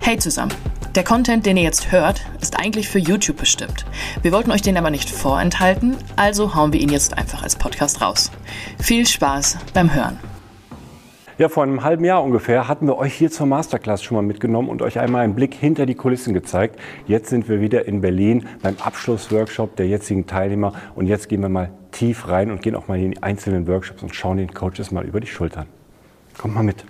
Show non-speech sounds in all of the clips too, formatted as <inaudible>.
Hey zusammen! Der Content, den ihr jetzt hört, ist eigentlich für YouTube bestimmt. Wir wollten euch den aber nicht vorenthalten, also hauen wir ihn jetzt einfach als Podcast raus. Viel Spaß beim Hören! Ja, vor einem halben Jahr ungefähr hatten wir euch hier zur Masterclass schon mal mitgenommen und euch einmal einen Blick hinter die Kulissen gezeigt. Jetzt sind wir wieder in Berlin beim Abschlussworkshop der jetzigen Teilnehmer und jetzt gehen wir mal tief rein und gehen auch mal in die einzelnen Workshops und schauen den Coaches mal über die Schultern. Kommt mal mit.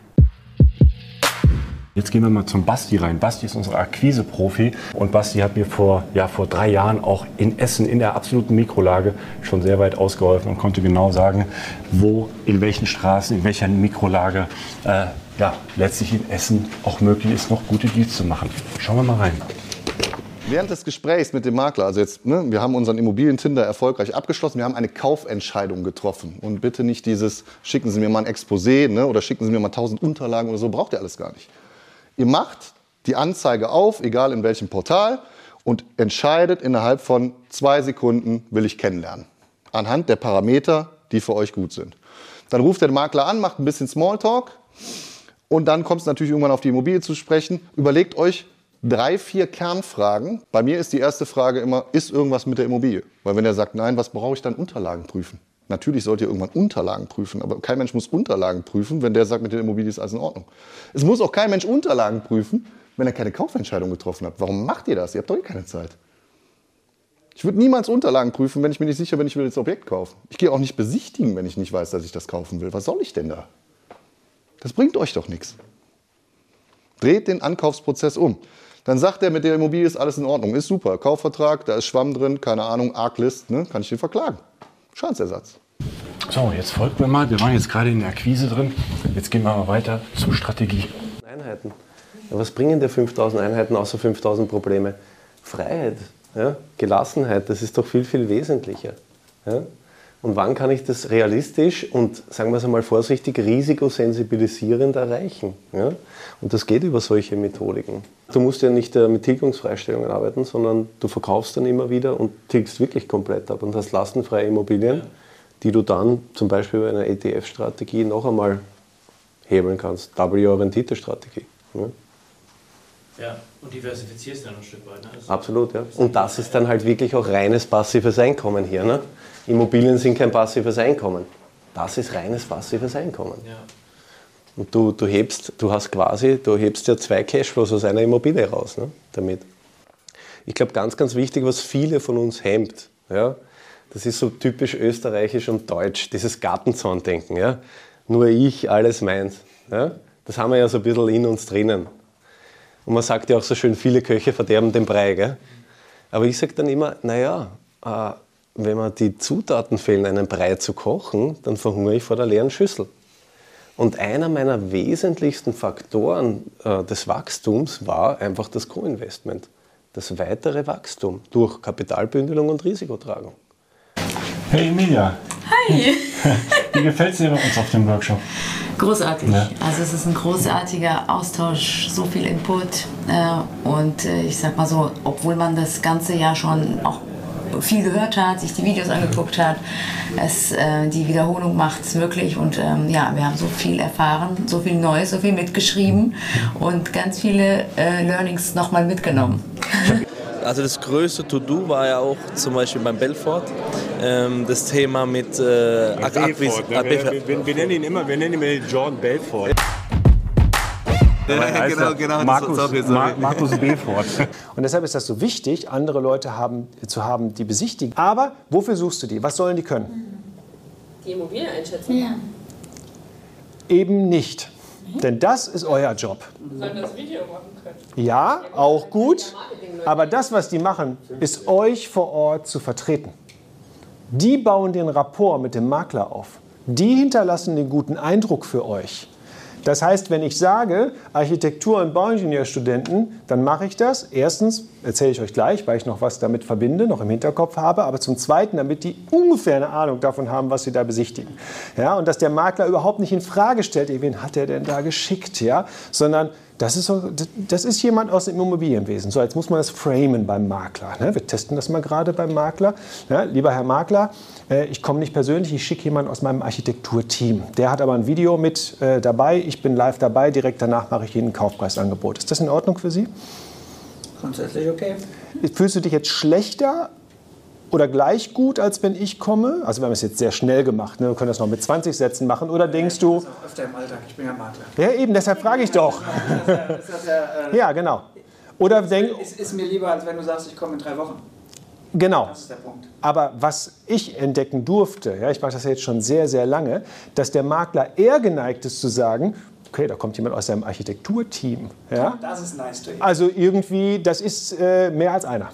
Jetzt gehen wir mal zum Basti rein. Basti ist unser Akquise-Profi und Basti hat mir vor, ja, vor drei Jahren auch in Essen in der absoluten Mikrolage schon sehr weit ausgeholfen und konnte genau sagen, wo, in welchen Straßen, in welcher Mikrolage äh, ja, letztlich in Essen auch möglich ist, noch gute Deals zu machen. Schauen wir mal rein. Während des Gesprächs mit dem Makler, also jetzt, ne, wir haben unseren Immobilientinder erfolgreich abgeschlossen, wir haben eine Kaufentscheidung getroffen. Und bitte nicht dieses, schicken Sie mir mal ein Exposé ne, oder schicken Sie mir mal tausend Unterlagen oder so, braucht ihr alles gar nicht. Ihr macht die Anzeige auf, egal in welchem Portal, und entscheidet innerhalb von zwei Sekunden, will ich kennenlernen. Anhand der Parameter, die für euch gut sind. Dann ruft der Makler an, macht ein bisschen Smalltalk und dann kommt es natürlich irgendwann auf die Immobilie zu sprechen. Überlegt euch drei, vier Kernfragen. Bei mir ist die erste Frage immer, ist irgendwas mit der Immobilie? Weil wenn er sagt nein, was brauche ich dann Unterlagen prüfen? Natürlich sollt ihr irgendwann Unterlagen prüfen, aber kein Mensch muss Unterlagen prüfen, wenn der sagt, mit der Immobilie ist alles in Ordnung. Es muss auch kein Mensch Unterlagen prüfen, wenn er keine Kaufentscheidung getroffen hat. Warum macht ihr das? Ihr habt doch eh keine Zeit. Ich würde niemals Unterlagen prüfen, wenn ich mir nicht sicher bin, ich will das Objekt kaufen. Ich gehe auch nicht besichtigen, wenn ich nicht weiß, dass ich das kaufen will. Was soll ich denn da? Das bringt euch doch nichts. Dreht den Ankaufsprozess um. Dann sagt er, mit der Immobilie ist alles in Ordnung. Ist super. Kaufvertrag, da ist Schwamm drin, keine Ahnung, Arglist, ne? kann ich den verklagen. Schadensersatz. So, jetzt folgt mir mal. Wir waren jetzt gerade in der Akquise drin. Jetzt gehen wir mal weiter zur Strategie. Einheiten. Ja, was bringen dir 5000 Einheiten außer 5000 Probleme? Freiheit, ja? Gelassenheit, das ist doch viel, viel wesentlicher. Ja? Und wann kann ich das realistisch und, sagen wir es einmal vorsichtig, risikosensibilisierend erreichen? Ja? Und das geht über solche Methodiken. Du musst ja nicht äh, mit Tilgungsfreistellungen arbeiten, sondern du verkaufst dann immer wieder und tilgst wirklich komplett ab und hast lastenfreie Immobilien, die du dann zum Beispiel bei einer ETF-Strategie noch einmal hebeln kannst. W-orientierte Strategie. Ja? Ja, und diversifizierst dann ein Stück weit. Ne? Also Absolut, ja. Und das ist dann halt wirklich auch reines passives Einkommen hier. Ne? Immobilien sind kein passives Einkommen. Das ist reines passives Einkommen. Ja. Und du, du hebst, du hast quasi, du hebst ja zwei Cashflows aus einer Immobilie raus ne, damit. Ich glaube, ganz, ganz wichtig, was viele von uns hemmt, ja, das ist so typisch österreichisch und deutsch, dieses Gartenzaundenken. Ja. Nur ich, alles meins. Ja. Das haben wir ja so ein bisschen in uns drinnen. Und man sagt ja auch so schön, viele Köche verderben den Brei. Gell? Aber ich sage dann immer, naja, äh, wenn mir die Zutaten fehlen, einen Brei zu kochen, dann verhungere ich vor der leeren Schüssel. Und einer meiner wesentlichsten Faktoren äh, des Wachstums war einfach das Co-Investment. Das weitere Wachstum durch Kapitalbündelung und Risikotragung. Hey Emilia. Hi. <laughs> Wie gefällt es dir bei uns auf dem Workshop? Großartig. Ja. Also es ist ein großartiger Austausch, so viel Input äh, und äh, ich sag mal so, obwohl man das ganze Jahr schon auch viel gehört hat, sich die Videos angeguckt hat, es, äh, die Wiederholung macht es möglich und ähm, ja, wir haben so viel erfahren, so viel Neues, so viel mitgeschrieben und ganz viele äh, Learnings nochmal mitgenommen. Also das größte To-Do war ja auch zum Beispiel beim Belfort ähm, das Thema mit äh, Akquis- ne? Wir, Belfort. wir, wir nennen ihn immer, wir nennen ihn Jordan Belfort. Ja, genau, genau. Markus, sorry, sorry. Markus Belfort. <laughs> Und deshalb ist das so wichtig, andere Leute haben, zu haben, die besichtigen. Aber wofür suchst du die? Was sollen die können? Die Immobilie einschätzen. Ja. Eben nicht. Denn das ist euer Job. Sollen das Video machen können. Ja, auch gut. Aber das, was die machen, ist euch vor Ort zu vertreten. Die bauen den Rapport mit dem Makler auf. Die hinterlassen den guten Eindruck für euch. Das heißt, wenn ich sage, Architektur- und Bauingenieurstudenten, dann mache ich das. Erstens, erzähle ich euch gleich, weil ich noch was damit verbinde, noch im Hinterkopf habe. Aber zum Zweiten, damit die ungefähr eine Ahnung davon haben, was sie da besichtigen. Ja, und dass der Makler überhaupt nicht in Frage stellt, wen hat er denn da geschickt, ja? sondern das ist, so, das ist jemand aus dem Immobilienwesen. So, jetzt muss man das framen beim Makler. Ne? Wir testen das mal gerade beim Makler. Ja, lieber Herr Makler, äh, ich komme nicht persönlich, ich schicke jemanden aus meinem Architekturteam. Der hat aber ein Video mit äh, dabei, ich bin live dabei, direkt danach mache ich Ihnen ein Kaufpreisangebot. Ist das in Ordnung für Sie? Grundsätzlich okay. Fühlst du dich jetzt schlechter oder gleich gut, als wenn ich komme? Also wir haben es jetzt sehr schnell gemacht, ne? wir können das noch mit 20 Sätzen machen. Oder denkst du, Das ist auch öfter im Alltag. Ich bin ja Makler. ja eben, deshalb frage ich doch. Ja, äh, genau. Oder denk, ist, ist mir lieber, als wenn du sagst, ich komme in drei Wochen. genau. Das ist der Punkt. Aber was ich entdecken durfte, ja, ich mache das ja jetzt schon sehr, sehr lange, dass der Makler eher geneigt ist zu sagen, okay, da kommt jemand aus seinem Architekturteam. Ja? Das ist nice to hear. Also irgendwie, das ist äh, mehr als einer.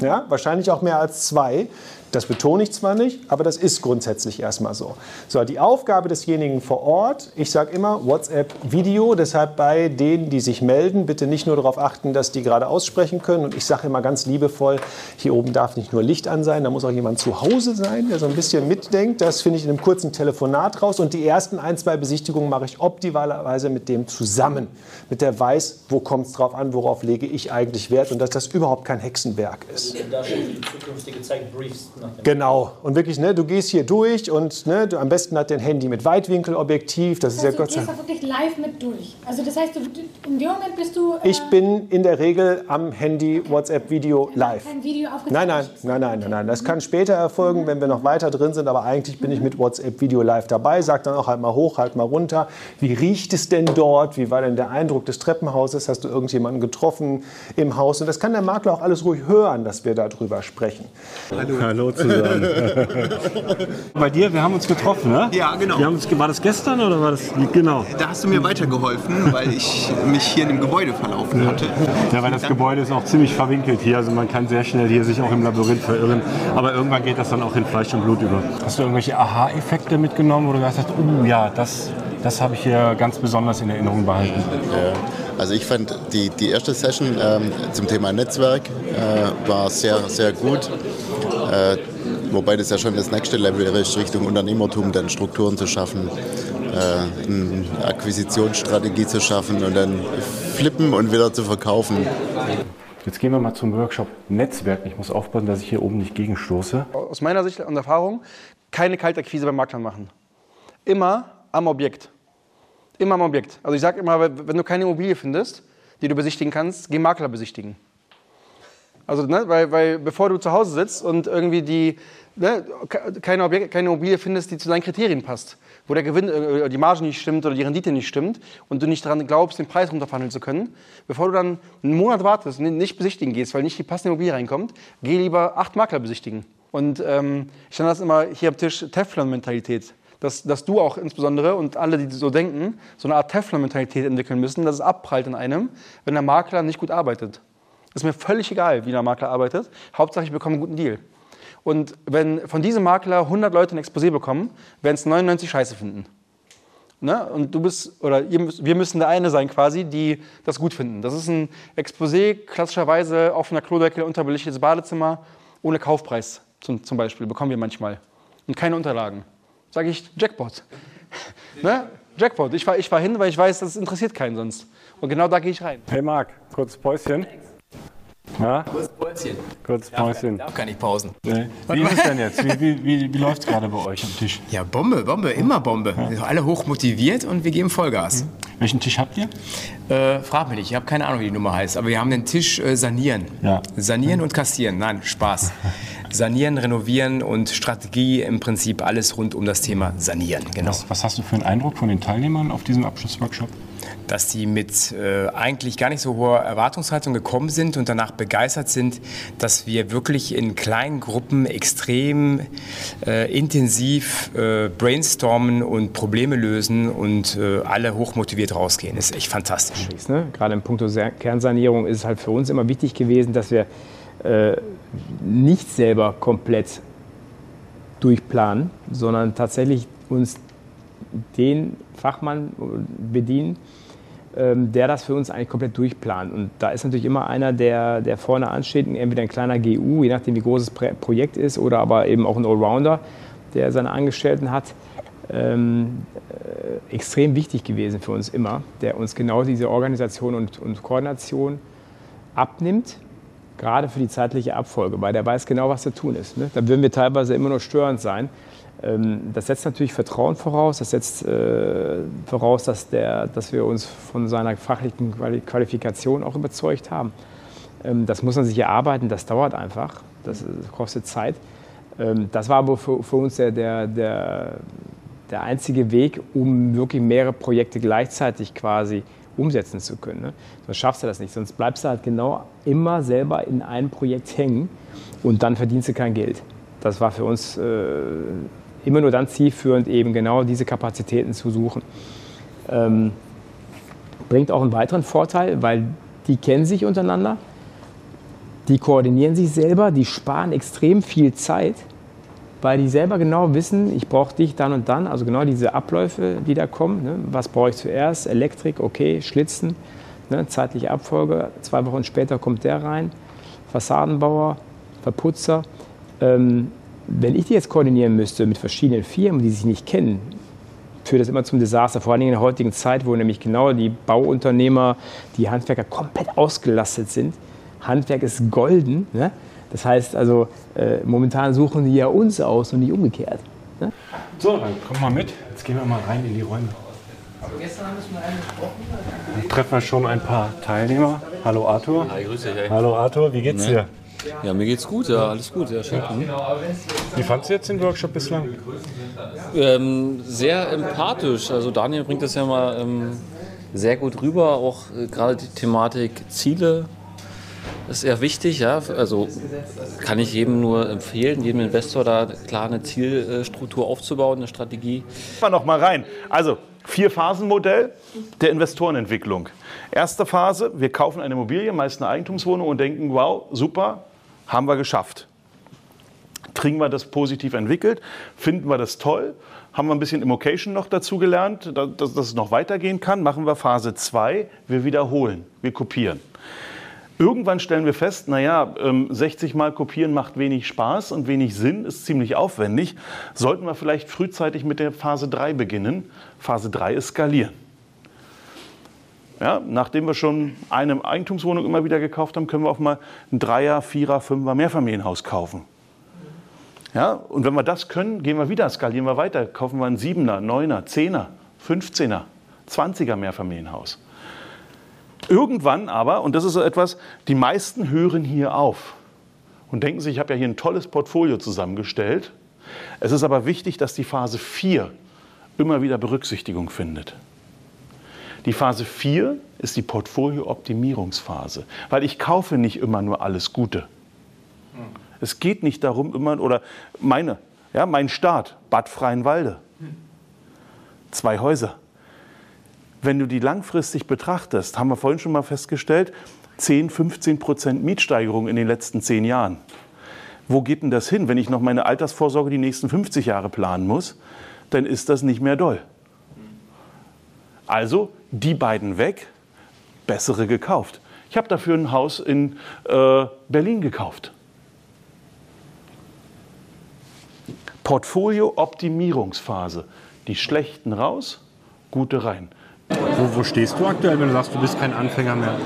Ja? Wahrscheinlich auch mehr als zwei. Das betone ich zwar nicht, aber das ist grundsätzlich erstmal so. So, die Aufgabe desjenigen vor Ort, ich sage immer WhatsApp-Video, deshalb bei denen, die sich melden, bitte nicht nur darauf achten, dass die gerade aussprechen können. Und ich sage immer ganz liebevoll, hier oben darf nicht nur Licht an sein, da muss auch jemand zu Hause sein, der so ein bisschen mitdenkt. Das finde ich in einem kurzen Telefonat raus. Und die ersten ein, zwei Besichtigungen mache ich optimalerweise mit dem zusammen. Mit der weiß, wo kommt es drauf an, worauf lege ich eigentlich Wert und dass das überhaupt kein Hexenwerk ist. Da schon die zukünftige Zeit briefst Genau. Und wirklich, ne, du gehst hier durch und ne, du, am besten hat dein Handy mit Weitwinkelobjektiv. Das ist ja Also, du Gott sei gehst da wirklich live mit durch. Also das heißt, du, in dem Moment bist du... Äh, Ich bin in der Regel am Handy WhatsApp-Video live. kein Video. Nein, nein, nein, nein, nein, nein. Das kann später erfolgen, wenn wir noch weiter drin sind. Aber eigentlich bin ich mit WhatsApp-Video live dabei. Sag dann auch halt mal hoch, halt mal runter. Wie riecht es denn dort? Wie war denn der Eindruck des Treppenhauses? Hast du irgendjemanden getroffen im Haus? Und das kann der Makler auch alles ruhig hören, dass wir darüber sprechen. Hallo zusammen. <laughs> Bei dir, wir haben uns getroffen, ne? Ja, genau. Wir haben uns, war das gestern oder war das genau? Da hast du mir weitergeholfen, weil ich mich hier in dem Gebäude verlaufen hatte. Ja, weil das Gebäude ist auch ziemlich verwinkelt hier. Also man kann sehr schnell hier sich auch im Labyrinth verirren. Aber irgendwann geht das dann auch in Fleisch und Blut über. Hast du irgendwelche Aha-Effekte mitgenommen, wo du gesagt hast, oh ja, das, das habe ich hier ganz besonders in Erinnerung behalten? Ja. Also ich fand die, die erste Session ähm, zum Thema Netzwerk äh, war sehr, sehr gut. Äh, wobei das ja schon das nächste Level ist, Richtung Unternehmertum, dann Strukturen zu schaffen, äh, eine Akquisitionsstrategie zu schaffen und dann flippen und wieder zu verkaufen. Jetzt gehen wir mal zum Workshop Netzwerken. Ich muss aufpassen, dass ich hier oben nicht gegenstoße. Aus meiner Sicht und Erfahrung, keine Kaltakquise beim Maklern machen. Immer am Objekt. Immer am Objekt. Also ich sage immer, wenn du keine Immobilie findest, die du besichtigen kannst, geh Makler besichtigen. Also, ne, weil, weil bevor du zu Hause sitzt und irgendwie die, ne, keine, Objekt, keine Immobilie findest, die zu deinen Kriterien passt, wo der Gewinn, äh, die Marge nicht stimmt oder die Rendite nicht stimmt und du nicht daran glaubst, den Preis runterverhandeln zu können, bevor du dann einen Monat wartest und nicht besichtigen gehst, weil nicht die passende Immobilie reinkommt, geh lieber acht Makler besichtigen. Und ähm, ich nenne das immer hier am Tisch Teflon-Mentalität. Dass, dass du auch insbesondere und alle, die so denken, so eine Art Teflon-Mentalität entwickeln müssen, dass es abprallt in einem, wenn der Makler nicht gut arbeitet. Ist mir völlig egal, wie der Makler arbeitet. Hauptsache, ich bekomme einen guten Deal. Und wenn von diesem Makler 100 Leute ein Exposé bekommen, werden es 99 Scheiße finden. Ne? Und du bist, oder ihr, wir müssen der eine sein quasi, die das gut finden. Das ist ein Exposé, klassischerweise offener Klodeckel, unterbelichtetes Badezimmer, ohne Kaufpreis zum, zum Beispiel, bekommen wir manchmal. Und keine Unterlagen. Sage ich Jackpot. ne? Jackpot. Ich fahre ich fahr hin, weil ich weiß, das interessiert keinen sonst. Und genau da gehe ich rein. Hey Marc, kurzes Päuschen. Ja? Kurzes Päuschen. Kurzes Päuschen. Darf gar nicht pausen. Nee. Wie ist es denn jetzt? Wie, wie, wie, wie läuft es gerade bei euch am Tisch? Ja, Bombe, Bombe, immer Bombe. Ja. Alle hoch motiviert und wir geben Vollgas. Welchen Tisch habt ihr? Äh, frag mich nicht, ich habe keine Ahnung, wie die Nummer heißt. Aber wir haben den Tisch äh, sanieren. Ja. Sanieren und kassieren. Nein, Spaß. <laughs> Sanieren, renovieren und Strategie im Prinzip alles rund um das Thema Sanieren. Genau. Was, was hast du für einen Eindruck von den Teilnehmern auf diesem Abschlussworkshop? Dass die mit äh, eigentlich gar nicht so hoher Erwartungshaltung gekommen sind und danach begeistert sind, dass wir wirklich in kleinen Gruppen extrem äh, intensiv äh, brainstormen und Probleme lösen und äh, alle hochmotiviert rausgehen. Das ist echt fantastisch. Ne? Gerade im Punkt Kernsanierung ist es halt für uns immer wichtig gewesen, dass wir äh, nicht selber komplett durchplanen, sondern tatsächlich uns den Fachmann bedienen, ähm, der das für uns eigentlich komplett durchplant. Und da ist natürlich immer einer, der, der vorne ansteht, entweder ein kleiner GU, je nachdem wie groß das Projekt ist, oder aber eben auch ein Allrounder, der seine Angestellten hat. Ähm, äh, extrem wichtig gewesen für uns immer, der uns genau diese Organisation und, und Koordination abnimmt, gerade für die zeitliche Abfolge, weil der weiß genau, was zu tun ist. Ne? Da würden wir teilweise immer nur störend sein. Ähm, das setzt natürlich Vertrauen voraus, das setzt äh, voraus, dass, der, dass wir uns von seiner fachlichen Qualifikation auch überzeugt haben. Ähm, das muss man sich erarbeiten, das dauert einfach, das kostet Zeit. Ähm, das war aber für, für uns der, der, der, der, einzige Weg, um wirklich mehrere Projekte gleichzeitig quasi umsetzen zu können. Ne? Sonst schaffst du das nicht, sonst bleibst du halt genau immer selber in einem Projekt hängen und dann verdienst du kein Geld. Das war für uns äh, immer nur dann zielführend, eben genau diese Kapazitäten zu suchen. Ähm, bringt auch einen weiteren Vorteil, weil die kennen sich untereinander, die koordinieren sich selber, die sparen extrem viel Zeit, weil die selber genau wissen, ich brauche dich dann und dann, also genau diese Abläufe, die da kommen. Ne? Was brauche ich zuerst? Elektrik, okay, Schlitzen, ne? zeitliche Abfolge, zwei Wochen später kommt der rein, Fassadenbauer, Verputzer. Ähm, wenn ich die jetzt koordinieren müsste mit verschiedenen Firmen, die sich nicht kennen, führt das immer zum Desaster, vor allem in der heutigen Zeit, wo nämlich genau die Bauunternehmer, die Handwerker komplett ausgelastet sind. Handwerk ist golden. Ne? Das heißt also, äh, momentan suchen die ja uns aus und nicht umgekehrt. Ne? So, dann komm mal mit. Jetzt gehen wir mal rein in die Räume. Also gestern haben wir schon einen gesprochen. Dann treffen wir schon ein paar Teilnehmer. Hallo Arthur. Hi, grüß dich. Hallo Arthur, wie geht's Ne? dir? Ja, mir geht's gut, ja, alles gut, ja, schön. Mhm. Wie fandst du jetzt den Workshop bislang? Ähm, sehr empathisch. Also Daniel bringt das ja mal ähm, sehr gut rüber, auch äh, gerade die Thematik Ziele ist eher wichtig, ja. Also kann ich jedem nur empfehlen, jedem Investor da klar eine Zielstruktur aufzubauen, eine Strategie. Wir noch mal rein. Also Vier-Phasen-Modell der Investorenentwicklung. Erste Phase, wir kaufen eine Immobilie, meist eine Eigentumswohnung und denken, wow, super, haben wir geschafft. Kriegen wir das positiv entwickelt? Finden wir das toll? Haben wir ein bisschen Immocation noch dazu gelernt, dass, dass es noch weitergehen kann? Machen wir Phase 2, wir wiederholen, wir kopieren. Irgendwann stellen wir fest, naja, 60 Mal kopieren macht wenig Spaß und wenig Sinn, ist ziemlich aufwendig. Sollten wir vielleicht frühzeitig mit der Phase 3 beginnen? Phase 3 ist skalieren. Ja, nachdem wir schon eine Eigentumswohnung immer wieder gekauft haben, können wir auch mal ein Dreier, Vierer, Fünfer Mehrfamilienhaus kaufen. Ja, und wenn wir das können, gehen wir wieder, skalieren wir weiter, kaufen wir ein Siebener, Neuner, Zehner, 15er, 20er Mehrfamilienhaus. Irgendwann aber, und das ist so etwas, die meisten hören hier auf und denken sich, ich habe ja hier ein tolles Portfolio zusammengestellt. Es ist aber wichtig, dass die Phase 4 immer wieder Berücksichtigung findet. Die Phase 4 ist die Portfolio-Optimierungsphase, weil ich kaufe nicht immer nur alles Gute. Es geht nicht darum, immer, oder meine, ja, mein Staat, Bad Freienwalde, zwei Häuser. Wenn du die langfristig betrachtest, haben wir vorhin schon mal festgestellt, 10, 15 Prozent Mietsteigerung in den letzten zehn Jahren. Wo geht denn das hin? Wenn ich noch meine Altersvorsorge die nächsten 50 Jahre planen muss, dann ist das nicht mehr doll. Also die beiden weg, bessere gekauft. Ich habe dafür ein Haus in äh, Berlin gekauft. Portfolio-Optimierungsphase. Die schlechten raus, gute rein. Wo, wo stehst du aktuell, wenn du sagst, du bist kein Anfänger mehr?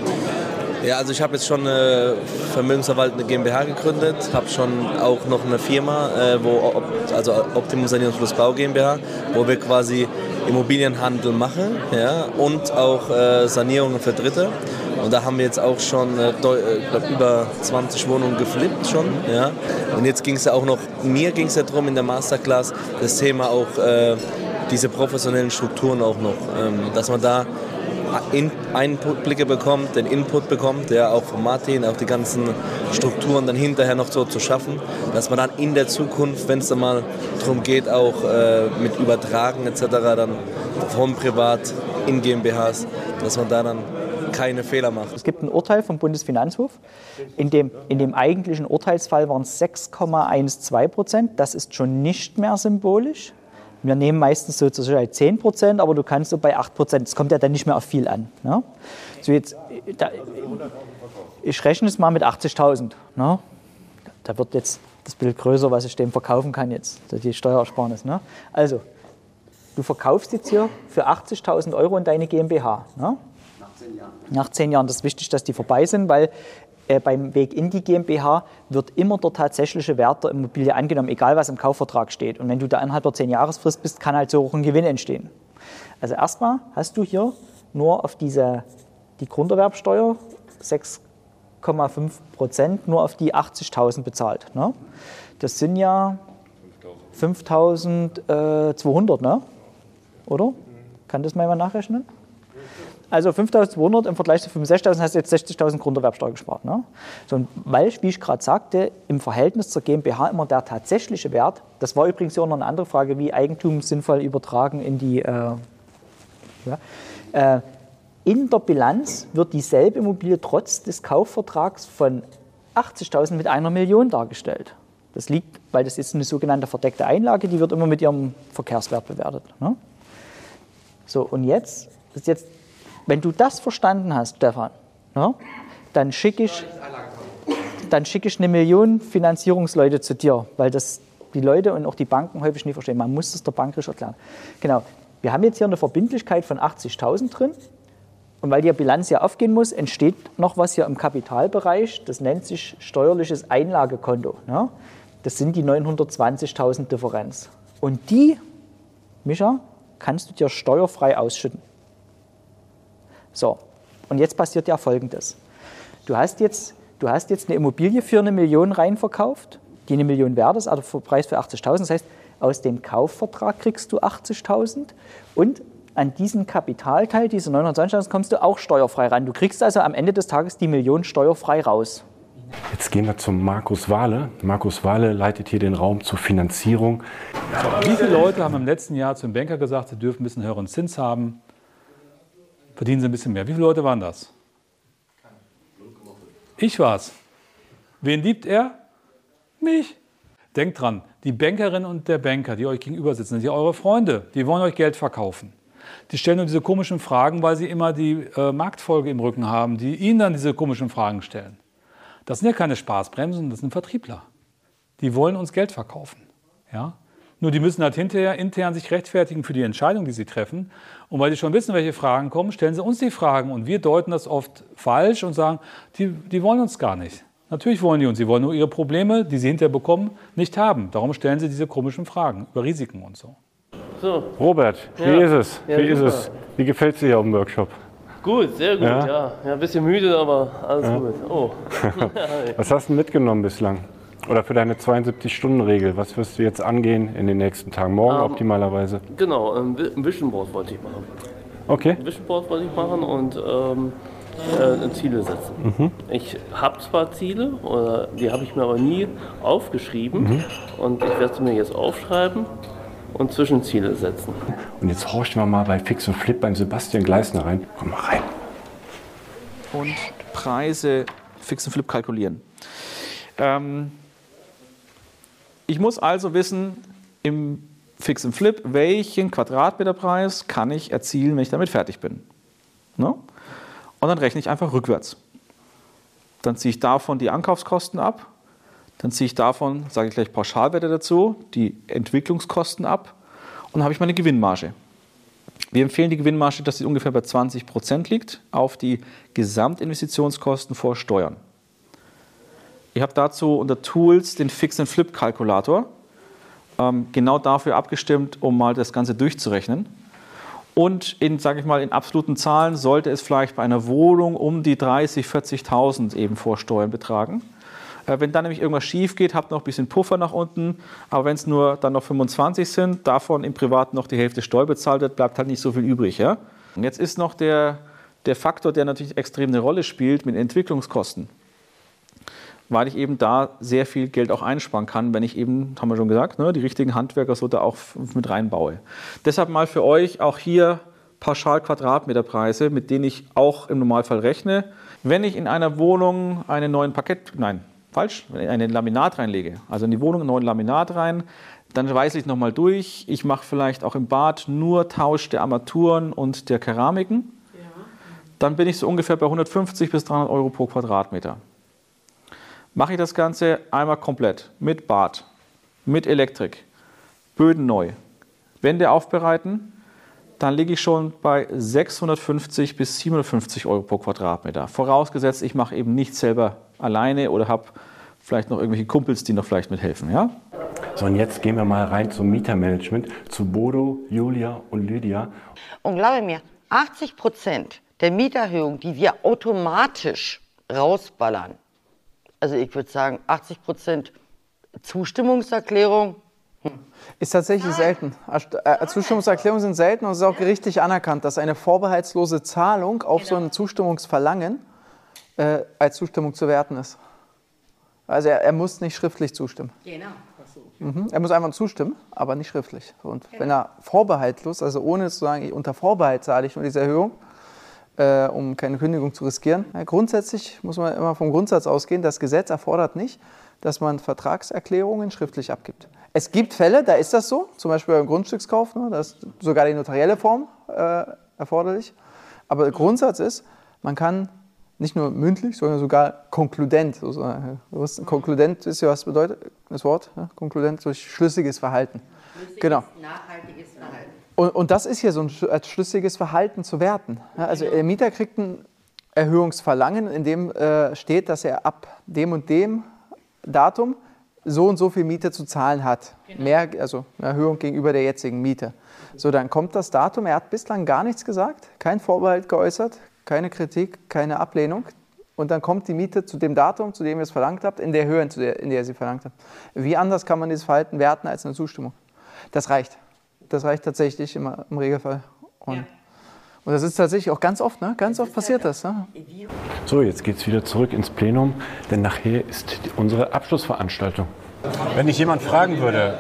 Ja, also ich habe jetzt schon eine vermögensverwaltende GmbH gegründet, habe schon auch noch eine Firma, äh, wo, also Optimum Sanierungsfluss Bau GmbH, wo wir quasi Immobilienhandel machen ja, und auch äh, Sanierungen für Dritte. Und da haben wir jetzt auch schon äh, glaub, über 20 Wohnungen geflippt schon. Ja. Und jetzt ging es ja auch noch, mir ging es ja darum in der Masterclass, das Thema auch äh, diese professionellen Strukturen auch noch, ähm, dass man da in Einblicke bekommt, den Input bekommt, ja, auch von Martin, auch die ganzen Strukturen dann hinterher noch so zu schaffen, dass man dann in der Zukunft, wenn es dann mal darum geht, auch äh, mit Übertragen etc., dann vom Privat in GmbHs, dass man da dann keine Fehler macht. Es gibt ein Urteil vom Bundesfinanzhof. In dem, in dem eigentlichen Urteilsfall waren es 6,12 Prozent. Das ist schon nicht mehr symbolisch. Wir nehmen meistens so zur Sicherheit 10 Prozent, aber du kannst so bei 8 Prozent, es kommt ja dann nicht mehr auf viel an. Ne? So jetzt, da, ich rechne es mal mit 80.000. Ne? Da wird jetzt das Bild größer, was ich dem verkaufen kann jetzt, die Steuersparnis. Ne? Also, du verkaufst jetzt hier für 80.000 Euro in deine GmbH. Ne? Nach zehn Jahren. Nach zehn Jahren. Das ist wichtig, dass die vorbei sind, weil äh, beim Weg in die GmbH wird immer der tatsächliche Wert der Immobilie angenommen, egal was im Kaufvertrag steht. Und wenn du da innerhalb der 10-Jahresfrist bist, kann halt so auch ein Gewinn entstehen. Also erstmal hast du hier nur auf diese, die Grunderwerbsteuer 6,5 Prozent nur auf die 80.000 bezahlt. Ne? Das sind ja 5.200, ne? oder? Kann das mal jemand nachrechnen? Also 5.200 im Vergleich zu 65.000 hast du jetzt 60.000 Grunderwerbsteuer gespart. Ne? So, weil, wie ich gerade sagte, im Verhältnis zur GmbH immer der tatsächliche Wert, das war übrigens auch noch eine andere Frage, wie Eigentum sinnvoll übertragen in die, äh, ja, äh, in der Bilanz wird dieselbe Immobilie trotz des Kaufvertrags von 80.000 mit einer Million dargestellt. Das liegt, weil das ist eine sogenannte verdeckte Einlage, die wird immer mit ihrem Verkehrswert bewertet. Ne? So, und jetzt ist jetzt wenn du das verstanden hast, Stefan, ja, dann schicke ich, dann schick ich eine Million Finanzierungsleute zu dir, weil das die Leute und auch die Banken häufig nicht verstehen. Man muss das der Bank richtig erklären. Genau. Wir haben jetzt hier eine Verbindlichkeit von 80.000 drin. Und weil die Bilanz ja aufgehen muss, entsteht noch was hier im Kapitalbereich. Das nennt sich steuerliches Einlagekonto. Ja? Das sind die 920.000 Differenz. Und die, Micha, kannst du dir steuerfrei ausschütten. So, und jetzt passiert ja Folgendes. Du hast jetzt, du hast jetzt eine Immobilie für eine Million reinverkauft, die eine Million wert ist, also Preis für 80.000. Das heißt, aus dem Kaufvertrag kriegst du 80.000 und an diesen Kapitalteil, diese 920.000, kommst du auch steuerfrei ran. Du kriegst also am Ende des Tages die Million steuerfrei raus. Jetzt gehen wir zum Markus Wahle. Markus Wahle leitet hier den Raum zur Finanzierung. Wie viele Leute haben im letzten Jahr zum Banker gesagt, sie dürfen ein bisschen höheren Zins haben? Verdienen sie ein bisschen mehr. Wie viele Leute waren das? Ich war's. Wen liebt er? Mich. Denkt dran, die Bankerin und der Banker, die euch gegenüber sitzen, sind eure Freunde. Die wollen euch Geld verkaufen. Die stellen nur diese komischen Fragen, weil sie immer die äh, Marktfolge im Rücken haben, die ihnen dann diese komischen Fragen stellen. Das sind ja keine Spaßbremsen, das sind Vertriebler. Die wollen uns Geld verkaufen. Ja? Nur die müssen halt hinterher intern sich rechtfertigen für die Entscheidung, die sie treffen. Und weil sie schon wissen, welche Fragen kommen, stellen sie uns die Fragen. Und wir deuten das oft falsch und sagen, die, die wollen uns gar nicht. Natürlich wollen die uns, sie wollen nur ihre Probleme, die sie hinterher bekommen, nicht haben. Darum stellen sie diese komischen Fragen über Risiken und so. so. Robert, wie Ja. ist es? Ja, wie ist es? Wie gefällt es dir hier auf dem Workshop? Gut, sehr gut, Ja? ja. ja. ein bisschen müde, aber alles Ja. gut. Oh. <laughs> Was hast du mitgenommen bislang? Oder für deine 72-Stunden-Regel? Was wirst du jetzt angehen in den nächsten Tagen? Morgen Ähm, optimalerweise? genau, ein Vi- ein Vision Board wollte ich machen. Okay. Ein Vision Board wollte ich machen und ähm, äh, Ziele setzen. Mhm. Ich habe zwar Ziele, oder die habe ich mir aber nie aufgeschrieben Mhm. und ich werde sie mir jetzt aufschreiben und Zwischenziele setzen. Und jetzt horchen wir mal bei Fix und Flip beim Sebastian Gleisner rein. Komm mal rein. und Preise fix und flip kalkulieren. Ähm, ich muss also wissen, im Fix und Flip, welchen Quadratmeterpreis kann ich erzielen, wenn ich damit fertig bin. Ne? Und dann rechne ich einfach rückwärts. Dann ziehe ich davon die Ankaufskosten ab, dann ziehe ich davon, sage ich gleich Pauschalwerte dazu, die Entwicklungskosten ab und dann habe ich meine Gewinnmarge. Wir empfehlen die Gewinnmarge, dass sie ungefähr bei 20 Prozent liegt auf die Gesamtinvestitionskosten vor Steuern. Ich habe dazu unter Tools den Fix-and-Flip-Kalkulator ähm, genau dafür abgestimmt, um mal das Ganze durchzurechnen. Und in, sage ich mal, in absoluten Zahlen sollte es vielleicht bei einer Wohnung um die 30.000, 40.000 eben vor Steuern betragen. Äh, Wenn dann nämlich irgendwas schief geht, habt noch ein bisschen Puffer nach unten. Aber wenn es nur dann noch 25 sind, davon im Privaten noch die Hälfte Steuer bezahlt wird, bleibt halt nicht so viel übrig. Ja? Und jetzt ist noch der, der Faktor, der natürlich extrem eine Rolle spielt mit Entwicklungskosten. Weil ich eben da sehr viel Geld auch einsparen kann, wenn ich eben, haben wir schon gesagt, ne, die richtigen Handwerker so da auch mit reinbaue. Deshalb mal für euch auch hier pauschal Quadratmeterpreise, mit denen ich auch im Normalfall rechne. Wenn ich in einer Wohnung einen neuen Parkett, nein, falsch, wenn ich einen Laminat reinlege, also in die Wohnung einen neuen Laminat rein, dann weise ich nochmal durch. Ich mache vielleicht auch im Bad nur Tausch der Armaturen und der Keramiken. Dann bin ich so ungefähr bei 150 bis 300 Euro pro Quadratmeter. Mache ich das Ganze einmal komplett mit Bad, mit Elektrik, Böden neu, Wände aufbereiten, dann liege ich schon bei 650 bis 750 Euro pro Quadratmeter. Vorausgesetzt, ich mache eben nicht selber alleine oder habe vielleicht noch irgendwelche Kumpels, die noch vielleicht mithelfen. Ja? So, und jetzt gehen wir mal rein zum Mietermanagement, zu Bodo, Julia und Lydia. Und glaube mir, 80 Prozent der Mieterhöhung, die wir automatisch rausballern, also ich würde sagen 80 Prozent Zustimmungserklärung, Ist tatsächlich selten. Erst- äh, Zustimmungserklärungen sind selten und es ist auch gerichtlich anerkannt, dass eine vorbehaltslose Zahlung auf so ein Zustimmungsverlangen äh, als Zustimmung zu werten ist. Also er, er muss nicht schriftlich zustimmen. Genau. Mhm. Er muss einfach zustimmen, aber nicht schriftlich. Und wenn er vorbehaltlos, also ohne zu sagen, ich- unter Vorbehalt zahle ich nur diese Erhöhung, äh, um keine Kündigung zu riskieren. Ja, grundsätzlich muss man immer vom Grundsatz ausgehen, das Gesetz erfordert nicht, dass man Vertragserklärungen schriftlich abgibt. Es gibt Fälle, da ist das so, zum Beispiel beim Grundstückskauf, ne, da ist sogar die notarielle Form äh, erforderlich. Aber der Grundsatz ist, man kann nicht nur mündlich, sondern sogar konkludent. sozusagen. Konkludent ist ja was bedeutet das Wort? Ja? Konkludent durch schlüssiges Verhalten. Genau. nachhaltiges Verhalten. Und, und das ist hier so ein schlüssiges Verhalten zu werten. Also der Mieter kriegt ein Erhöhungsverlangen, in dem äh, steht, dass er ab dem und dem Datum so und so viel Miete zu zahlen hat. Mehr, also eine Erhöhung gegenüber der jetzigen Miete. So, dann kommt das Datum. Er hat bislang gar nichts gesagt, kein Vorbehalt geäußert, keine Kritik, keine Ablehnung. Und dann kommt die Miete zu dem Datum, zu dem ihr es verlangt habt, in der Höhe, in der ihr sie verlangt habt. Wie anders kann man dieses Verhalten werten als eine Zustimmung? Das reicht. Das reicht tatsächlich immer im Regelfall. Und, und das ist tatsächlich auch ganz oft, ne? Ganz oft passiert das. Ne? So, jetzt geht es wieder zurück ins Plenum, denn nachher ist die, unsere Abschlussveranstaltung. Wenn dich jemand fragen würde,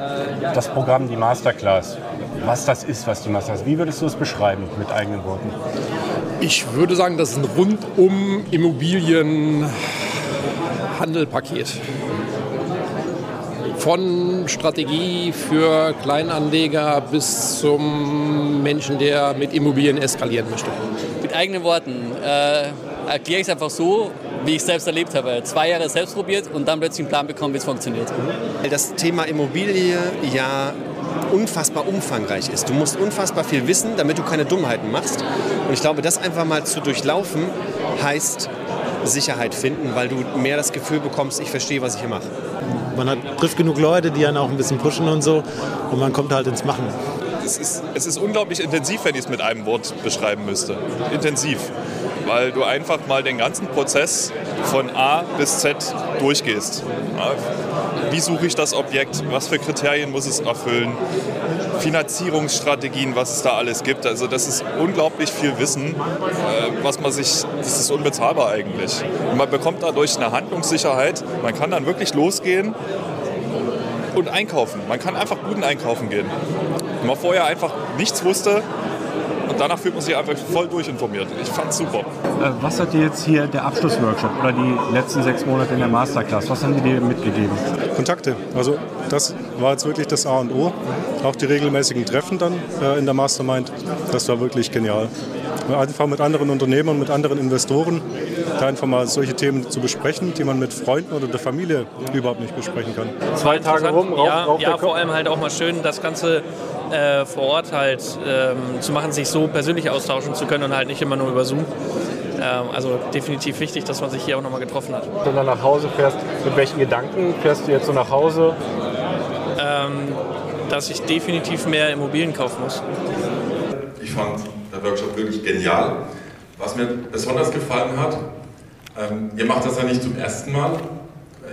das Programm, die Masterclass, was das ist, was die Masterclass, wie würdest du es beschreiben mit eigenen Worten? Ich würde sagen, das ist ein rundum Immobilienhandelpaket. Von Strategie für Kleinanleger bis zum Menschen, der mit Immobilien eskalieren möchte. Mit eigenen Worten äh, erkläre ich es einfach so, wie ich es selbst erlebt habe. Zwei Jahre selbst probiert und dann plötzlich einen Plan bekommen, wie es funktioniert. Weil das Thema Immobilie ja unfassbar umfangreich ist. Du musst unfassbar viel wissen, damit du keine Dummheiten machst. Und ich glaube, das einfach mal zu durchlaufen, heißt Sicherheit finden, weil du mehr das Gefühl bekommst, ich verstehe, was ich hier mache. Man hat, trifft genug Leute, die einen auch ein bisschen pushen und so. Und man kommt halt ins Machen. es ist, es ist unglaublich intensiv, wenn ich es mit einem Wort beschreiben müsste. Intensiv. Weil du einfach mal den ganzen Prozess von A bis Z durchgehst. Wie suche ich das Objekt? Was für Kriterien muss es erfüllen? Finanzierungsstrategien, was es da alles gibt. Also das ist unglaublich viel Wissen, äh, was man sich, das ist unbezahlbar eigentlich. Und man bekommt dadurch eine Handlungssicherheit. Man kann dann wirklich losgehen und einkaufen. Man kann einfach guten einkaufen gehen. Wenn man vorher einfach nichts wusste und danach fühlt man sich einfach voll durchinformiert. Ich fand's super. Äh, Was hat dir jetzt hier der Abschlussworkshop oder die letzten sechs Monate in der Masterclass, was haben die dir mitgegeben? Kontakte. Also das war jetzt wirklich das A und O. Auch die regelmäßigen Treffen dann äh, in der Mastermind, das war wirklich genial. Einfach mit anderen Unternehmern, mit anderen Investoren, da einfach mal solche Themen zu besprechen, die man mit Freunden oder der Familie überhaupt nicht besprechen kann. Zwei Tage rum, rauf, ja, rauf ja vor allem halt auch mal schön, das Ganze äh, vor Ort halt ähm, zu machen, sich so persönlich austauschen zu können und halt nicht immer nur über Zoom. Ähm, also definitiv wichtig, dass man sich hier auch nochmal getroffen hat. Wenn du dann nach Hause fährst, mit welchen Gedanken fährst du jetzt so nach Hause? Ähm, dass ich definitiv mehr Immobilien kaufen muss. Ich fand der Workshop wirklich genial. Was mir besonders gefallen hat, ähm, ihr macht das ja nicht zum ersten Mal,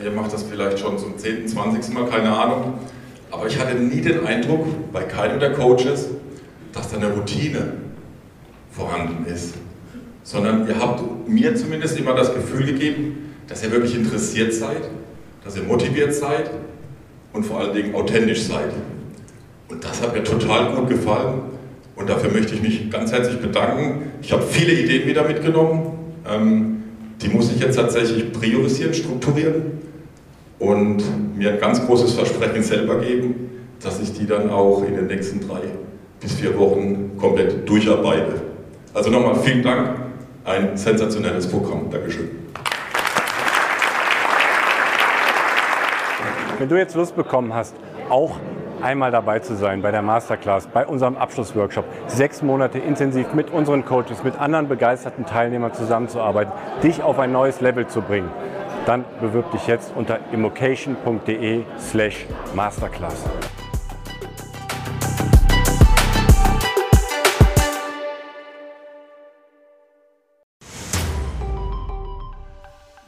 ihr macht das vielleicht schon zum 10., 20. Mal, keine Ahnung. Aber ich hatte nie den Eindruck bei keinem der Coaches, dass da eine Routine vorhanden ist. Sondern ihr habt mir zumindest immer das Gefühl gegeben, dass ihr wirklich interessiert seid, dass ihr motiviert seid und vor allen Dingen authentisch seid. Und das hat mir total gut gefallen. Und dafür möchte ich mich ganz herzlich bedanken. Ich habe viele Ideen wieder mitgenommen. Ähm, die muss ich jetzt tatsächlich priorisieren, strukturieren und mir ein ganz großes Versprechen selber geben, dass ich die dann auch in den nächsten drei bis vier Wochen komplett durcharbeite. Also nochmal vielen Dank. Ein sensationelles Programm. Dankeschön. Wenn du jetzt Lust bekommen hast, auch einmal dabei zu sein bei der Masterclass, bei unserem Abschlussworkshop, sechs Monate intensiv mit unseren Coaches, mit anderen begeisterten Teilnehmern zusammenzuarbeiten, dich auf ein neues Level zu bringen, dann bewirb dich jetzt unter immocation.de slash masterclass.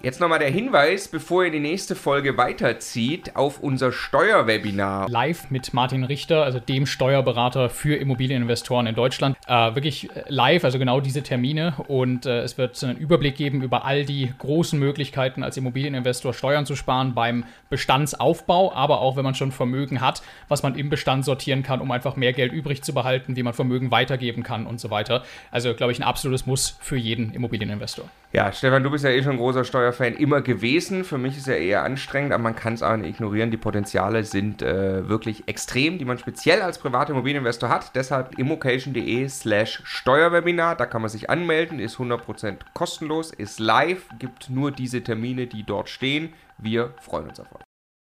Jetzt nochmal der Hinweis, bevor ihr die nächste Folge weiterzieht, auf unser Steuerwebinar. Live mit Martin Richter, also dem Steuerberater für Immobilieninvestoren in Deutschland. Äh, wirklich live, also genau diese Termine. Und äh, es wird einen Überblick geben über all die großen Möglichkeiten, als Immobilieninvestor Steuern zu sparen beim Bestandsaufbau, aber auch wenn man schon Vermögen hat, was man im Bestand sortieren kann, um einfach mehr Geld übrig zu behalten, wie man Vermögen weitergeben kann und so weiter. Also, glaube ich, ein absolutes Muss für jeden Immobilieninvestor. Ja, Stefan, du bist ja eh schon ein großer Steuerfan immer gewesen. Für mich ist er eher anstrengend, aber man kann es auch nicht ignorieren. Die Potenziale sind äh, wirklich extrem, die man speziell als privater Immobilieninvestor hat. Deshalb immocation.de slash Steuerwebinar. Da kann man sich anmelden, ist 100% kostenlos, ist live, gibt nur diese Termine, die dort stehen. Wir freuen uns auf euch.